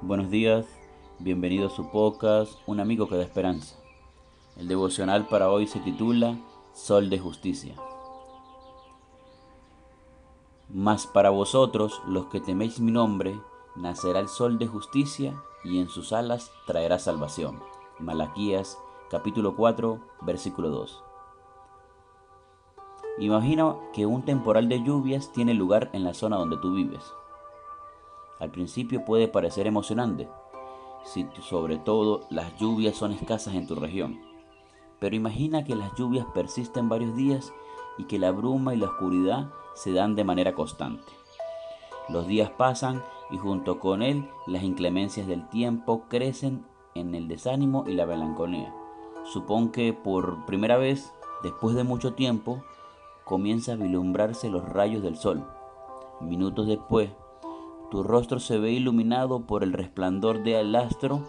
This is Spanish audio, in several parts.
Buenos días, bienvenido a su podcast, Un amigo que da esperanza. El devocional para hoy se titula Sol de Justicia. Mas para vosotros, los que teméis mi nombre, nacerá el sol de justicia y en sus alas traerá salvación. Malaquías capítulo 4, versículo 2. Imagina que un temporal de lluvias tiene lugar en la zona donde tú vives. Al principio puede parecer emocionante, si sobre todo las lluvias son escasas en tu región. Pero imagina que las lluvias persisten varios días y que la bruma y la oscuridad se dan de manera constante. Los días pasan y junto con él las inclemencias del tiempo crecen en el desánimo y la melancolía. Supón que por primera vez, después de mucho tiempo, comienza a vislumbrarse los rayos del sol. Minutos después, tu rostro se ve iluminado por el resplandor del astro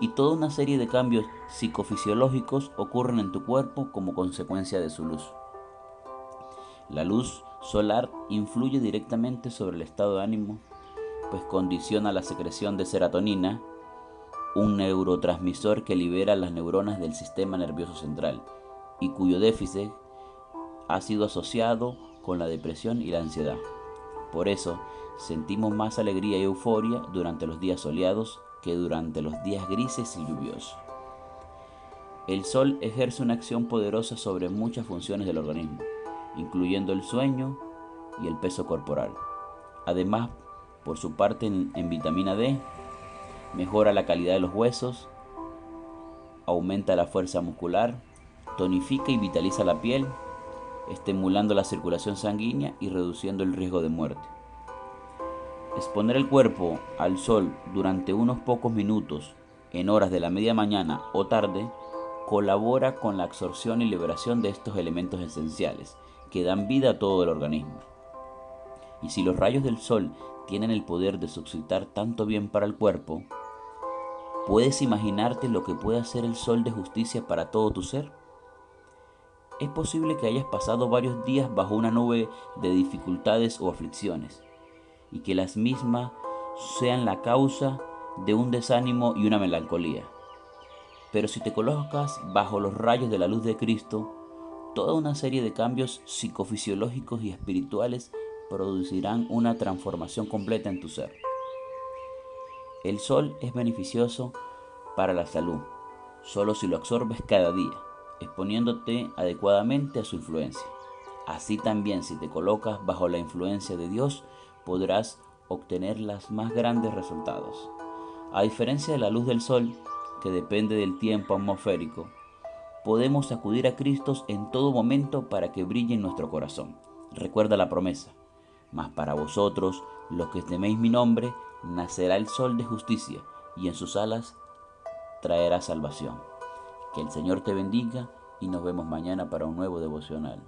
y toda una serie de cambios psicofisiológicos ocurren en tu cuerpo como consecuencia de su luz. La luz solar influye directamente sobre el estado de ánimo, pues condiciona la secreción de serotonina, un neurotransmisor que libera las neuronas del sistema nervioso central y cuyo déficit ha sido asociado con la depresión y la ansiedad. Por eso, sentimos más alegría y euforia durante los días soleados que durante los días grises y lluviosos. El sol ejerce una acción poderosa sobre muchas funciones del organismo, incluyendo el sueño y el peso corporal. Además, por su parte en, vitamina D, mejora la calidad de los huesos, aumenta la fuerza muscular, tonifica y vitaliza la piel, estimulando la circulación sanguínea y reduciendo el riesgo de muerte. Exponer el cuerpo al sol durante unos pocos minutos en horas de la media mañana o tarde colabora con la absorción y liberación de estos elementos esenciales que dan vida a todo el organismo. Y si los rayos del sol tienen el poder de suscitar tanto bien para el cuerpo, ¿puedes imaginarte lo que puede hacer el sol de justicia para todo tu ser? Es posible que hayas pasado varios días bajo una nube de dificultades o aflicciones y que las mismas sean la causa de un desánimo y una melancolía. Pero si te colocas bajo los rayos de la luz de Cristo, toda una serie de cambios psicofisiológicos y espirituales producirán una transformación completa en tu ser. El sol es beneficioso para la salud, solo si lo absorbes cada día, exponiéndote adecuadamente a su influencia. Así también si te colocas bajo la influencia de Dios, podrás obtener los más grandes resultados. A diferencia de la luz del sol, que depende del tiempo atmosférico, podemos acudir a Cristo en todo momento para que brille en nuestro corazón. Recuerda la promesa, mas para vosotros, los que teméis mi nombre, nacerá el sol de justicia, y en sus alas traerá salvación. Que el Señor te bendiga y nos vemos mañana para un nuevo devocional.